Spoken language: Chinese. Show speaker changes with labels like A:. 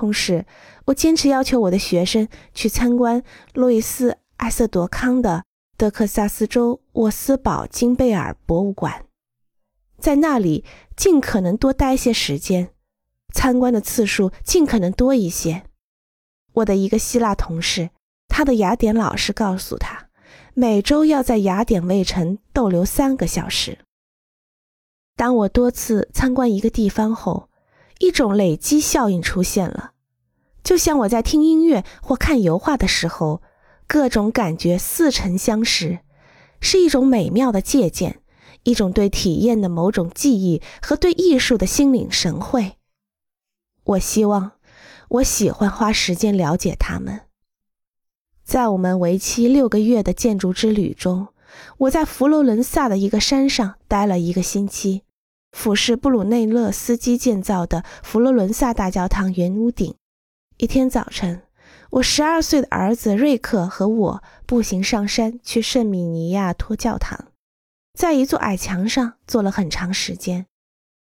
A: 同时，我坚持要求我的学生去参观路易斯·艾瑟多康的德克萨斯州沃斯堡金贝尔博物馆，在那里尽可能多待些时间，参观的次数尽可能多一些。我的一个希腊同事，他的雅典老师告诉他，每周要在雅典卫城逗留三个小时。当我多次参观一个地方后，一种累积效应出现了，就像我在听音乐或看油画的时候，各种感觉似曾相识，是一种美妙的借鉴，一种对体验的某种记忆和对艺术的心领神会。我希望，我喜欢花时间了解他们。在我们为期六个月的建筑之旅中，我在佛罗伦萨的一个山上待了一个星期。俯视布鲁内勒斯基建造的佛罗伦萨大教堂圆屋顶。一天早晨，我十二岁的儿子瑞克和我步行上山去圣米尼亚托教堂，在一座矮墙上坐了很长时间。